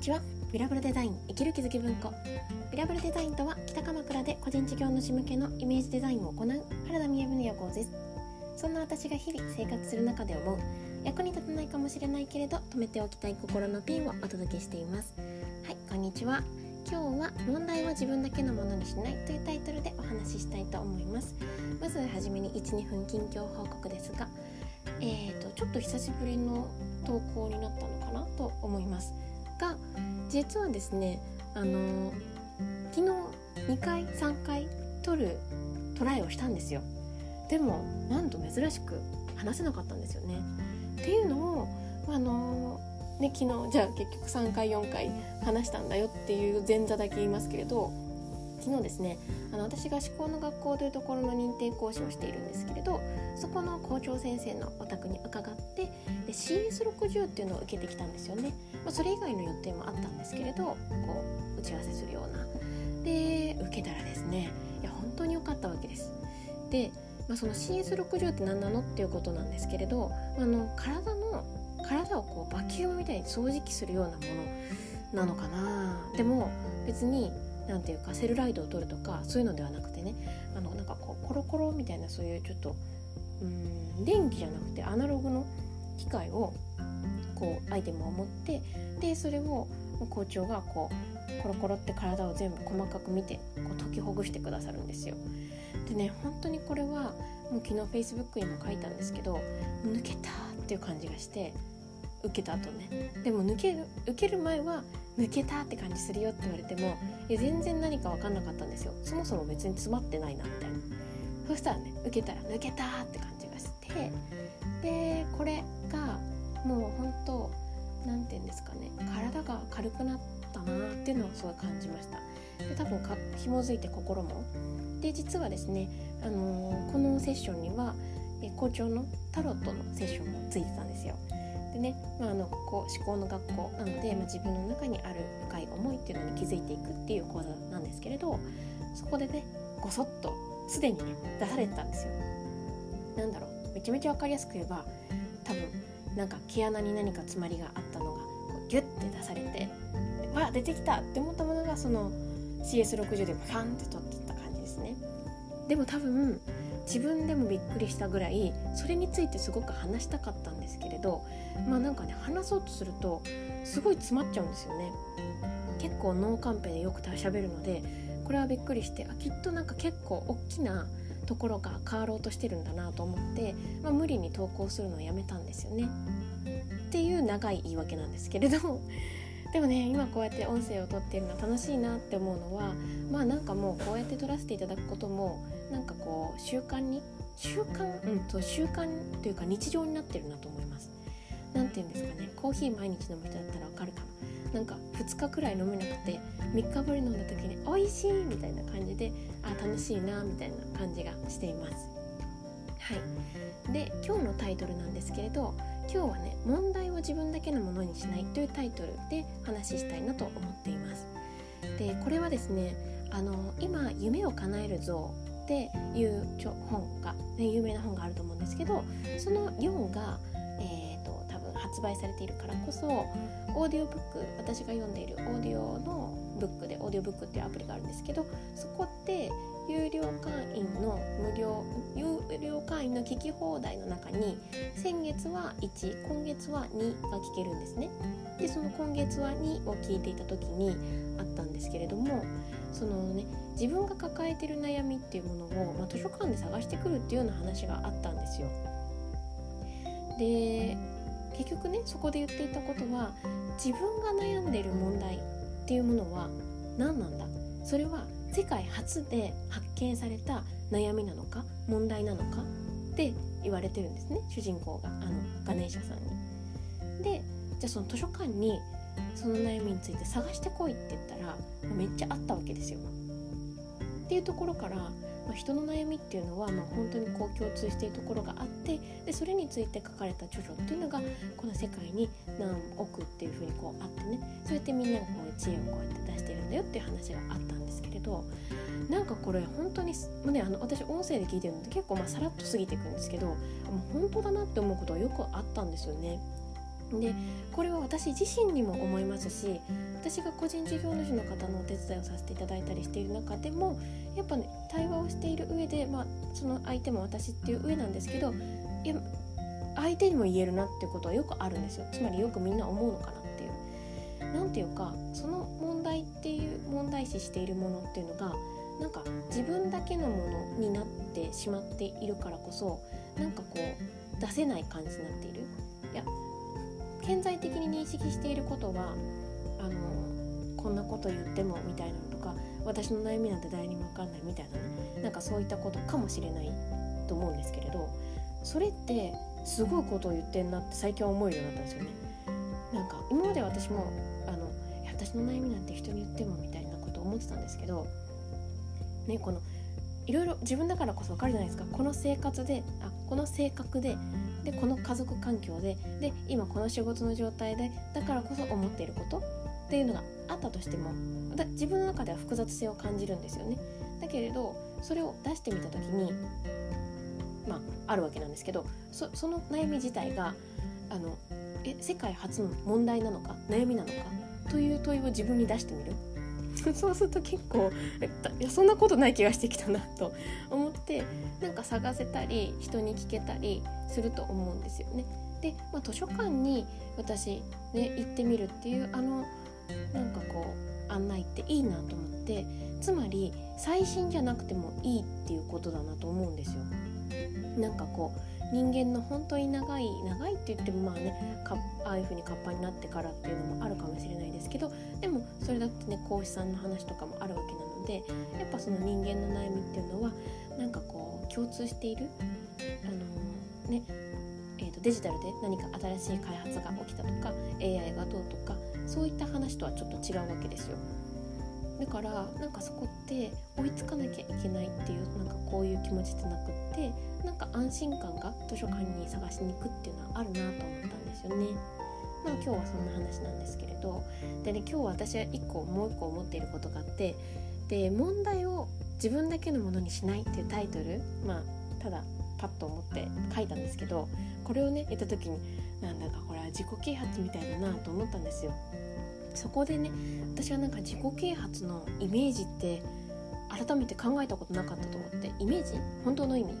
にちは。ミラブルデザイン生きる気づき文庫。ミラブルデザインとは北鎌倉で個人事業主向けのイメージデザインを行う原田美恵の予行です。そんな私が日々生活する中で思う役に立たないかもしれないけれど止めておきたい心のピンをお届けしています。はいこんにちは。今日は問題は自分だけのものにしないというタイトルでお話ししたいと思います。まずはじめに12分近況報告ですがえーと、ちょっと久しぶりの投稿になったのかなと思います。実はですねあの昨日2回3回撮るトライをしたんですよ。でもなんと珍しく話せなかったんですよね。っていうのをあのね昨日じゃあ結局3回4回話したんだよっていう前座だけ言いますけれど昨日ですねあの私が思考の学校というところの認定講師をしているんですけれどそこの校長先生のお宅に伺ってで CS60 っていうのを受けてきたんですよね、まあ、それ以外の予定もあったんですけれどこう打ち合わせするような。で受けたらですねいや本当に良かったわけです。で、まあ、その CS60 って何なのっていうことなんですけれどあの体の体をこうバキュームみたいに掃除機するようなものなのかな。でも別に何ていうかセルライトを取るとかそういうのではなくてねあのなんかこうコロコロみたいなそういうちょっとうん電気じゃなくてアナログの機械をこうアイテムを持ってでそれを校長がこうコロコロって体を全部細かく見てこう解きほぐしてくださるんですよ。でね本当にこれはもう昨日 Facebook にも書いたんですけど抜けたっていう感じがして受けた後ね。でも抜ける受ける前は抜けたって感じするよって言われてもいや全然何か分かんなかったんですよ。そもそも別に詰まってないなみたいなそしたらね受けたら抜けたって感じがしてでこれがもう本当何て言うんですかね体が軽くなったなっていうのをすごい感じました。で多分か紐づいて心も。で実はですね、あのー、このセッションには校長のタロットのセッションもついてたんですよ。でね、まあ、あのこう思考の学校なので、まあ、自分の中にある深い思いっていうのに気づいていくっていう講座なんですけれどそこでねごそっとすでにね出されてたんですよ。なんだろうめちゃめちゃ分かりやすく言えば多分なんか毛穴に何か詰まりがあったのがこうギュッて出されてわ出てきたって思ったものがその CS60 でファンって取ってた感じですね。でも多分自分でもびっくりしたぐらいそれについてすごく話したかったんですけれどまあなんかね話そうとするとすごい詰まっちゃうんですよね。結構脳カンペでよく喋るのでこれはびっくりしてあきっとなんか結構大きなところが変わろうとしてるんだなと思って、まあ、無理に投稿するのをやめたんですよね。っていう長い言い訳なんですけれど でもね今こうやって音声を撮っているの楽しいなって思うのはまあなんかもうこうやって撮らせていただくこともなんかこう習慣に習慣うんと習慣というか日常になってるなと思います。何て言うんですかね。コーヒー毎日飲む人だったらわかるかななんか2日くらい飲めなくて3日ぶり飲んだ時に「美味しい!」みたいな感じであ楽しいなみたいな感じがしています。はい。で今日のタイトルなんですけれど今日はね「問題を自分だけのものにしない」というタイトルで話したいなと思っています。でこれはですねあの今「夢を叶える像」っていう本が、ね、有名な本があると思うんですけどその4が、えーと、発売されているからこそオーディオブック私が読んでいるオーディオのブックでオーディオブックっていうアプリがあるんですけどそこで有料会員の無料有料会員の聞き放題の中に先月は1今月は2が聞けるんですね。でその今月は2を聞いていた時にあったんですけれどもそのね自分が抱えてる悩みっていうものを、まあ、図書館で探してくるっていうような話があったんですよ。で結局ねそこで言っていたことは自分が悩んでいる問題っていうものは何なんだ？それは世界初で発見された悩みなのか問題なのかって言われてるんですね主人公があのガネーシャさんに。でじゃあその図書館にその悩みについて探してこいって言ったらめっちゃあったわけですよ。っていうところから、まあ、人の悩みっていうのは、まあ、本当にこう共通しているところがあってでそれについて書かれた著書っていうのがこの世界に何億っていうふうにこうあってねそうやってみんながこう知恵をこうやって出してるんだよっていう話があったんですけれどなんかこれ本当に、まあね、あの私音声で聞いてるので結構まあさらっと過ぎていくんですけどもう本当だなって思うことはよくあったんですよね。でこれは私自身にも思いますし私が個人事業主の方のお手伝いをさせていただいたりしている中でもやっぱね対話をしている上で、まあ、その相手も私っていう上なんですけどいや相手にも言えるなってことはよくあるんですよ。つまりよくみんな思うのかなっていう。何ていうかその問題っていう問題視しているものっていうのがなんか自分だけのものになってしまっているからこそなんかこう出せない感じになっている。いや顕在的に認識していることはあのこんなこと言ってもみたいなのとか私の悩みなんて誰にも分かんないみたいなねなんかそういったことかもしれないと思うんですけれどそれってすごいことを言ってんなって最近は思えるようになったんですよね。なんか今まで私もあの私の悩みなんて人に言ってもみたいなことを思ってたんですけどねこのいろいろ自分だからこそ分かるじゃないですかこの生活であこの性格ででこの家族環境でで今この仕事の状態でだからこそ思っていることっていうのがあったとしてもだ自分の中では複雑性を感じるんですよね。だけれどそれを出してみた時にまああるわけなんですけどその悩み自体があのえ世界初の問題なのか悩みなのかという問いを自分に出してみるそうすると結構いやそんなことない気がしてきたなと思ってなんか探せたり人に聞けたりすると思うんですよね。で、まあ、図書館に私ね行ってみるっていうあのなんかこう案内っていいなと思ってつまり最新じゃなくてもいいっていうことだなと思うんですよ。なんかこう人間の本当に長い長いって言ってもまあねああいう風に活発になってからっていうのもあるかもしれないですけどでもそれだってね講師さんの話とかもあるわけなのでやっぱその人間の悩みっていうのはなんかこう共通しているあのねえーと、デジタルで何か新しい開発が起きたとか AI がどうとかそういった話とはちょっと違うわけですよ。だからなんかそこって追いつかなきゃいけないっていうなんかこういう気持ちじゃなくってなんか安心感が図書館に探しに行くっていうのはあるなと思ったんですよね。まあ今日はそんな話なんですけれどでね今日私は1個もう1個思っていることがあってで問題を自分だけのものにしないっていうタイトルまあただパッと思って書いたんですけどこれをね言った時になんだかこれは自己啓発みたいだなと思ったんですよ。そこでね私はなんか自己啓発のイメージって改めて考えたことなかったと思ってイメージ？本当の意味？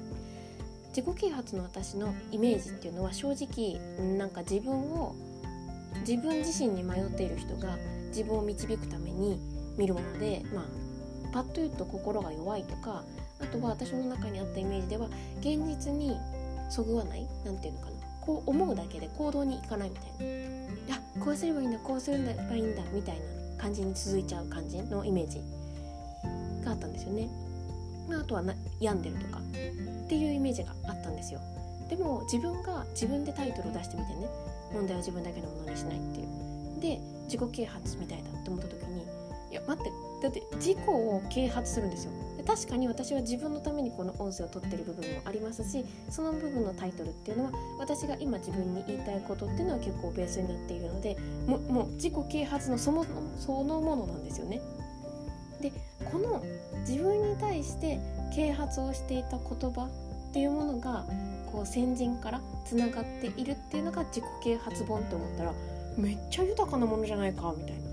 自己啓発の私のイメージっていうのは正直なんか自分を自分自身に迷っている人が自分を導くために見るものでまあパッと言うと心が弱いとかあとは私の中にあったイメージでは現実にそぐわない？何て言うのかな？こう思うだけで行動に行かないみたいな。あこうすればいいんだこうすればいいんだみたいな感じに続いちゃう感じのイメージがあったんですよね。あとはな病んでるとかっていうイメージがあったんですよ。でも自分が自分でタイトルを出してみてね問題は自分だけのものにしないっていうで自己啓発みたいだって思った時にいや待ってだって自己を啓発するんですよで確かに私は自分のためにこの音声を取ってる部分もありますしその部分のタイトルっていうのは私が今自分に言いたいことっていうのは結構ベースになっているのでももう自己啓発のそのそのものなんですよね。でこの自分に対して啓発をしていた言葉っていうものがこう先人からつながっているっていうのが自己啓発本って思ったらめっちゃ豊かなものじゃないかみたいな。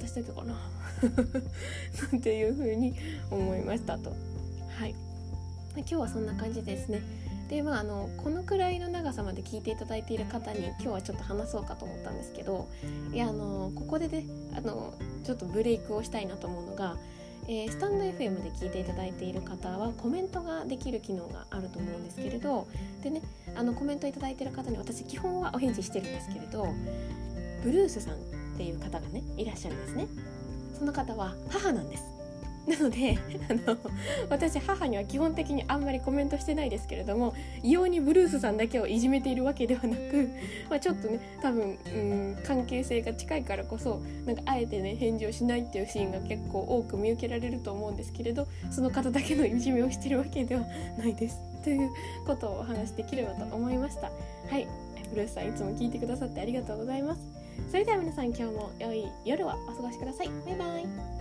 私だけかな。なんていう風に思いましたと。はい。今日はそんな感じですね。でまああのこのくらいの長さまで聞いていただいている方に今日はちょっと話そうかと思ったんですけどいやあのここでねあのちょっとブレイクをしたいなと思うのがえー、スタンド FM で聞いていただいている方はコメントができる機能があると思うんですけれどでねあのコメントいただいてる方に私基本はお返事してるんですけれどブルースさんっていう方がねいらっしゃるんですね。その方は母なんです。なので あの私母には基本的にあんまりコメントしてないですけれども異様にブルースさんだけをいじめているわけではなく、まあ、ちょっとね多分うん関係性が近いからこそなんかあえてね返事をしないっていうシーンが結構多く見受けられると思うんですけれどその方だけのいじめをしてるわけではないです。ということをお話しできればと思いました。はい。ブルースさんいつも聞いてくださってありがとうございます。それでは皆さん今日も良い夜はお過ごしください。バイバイ。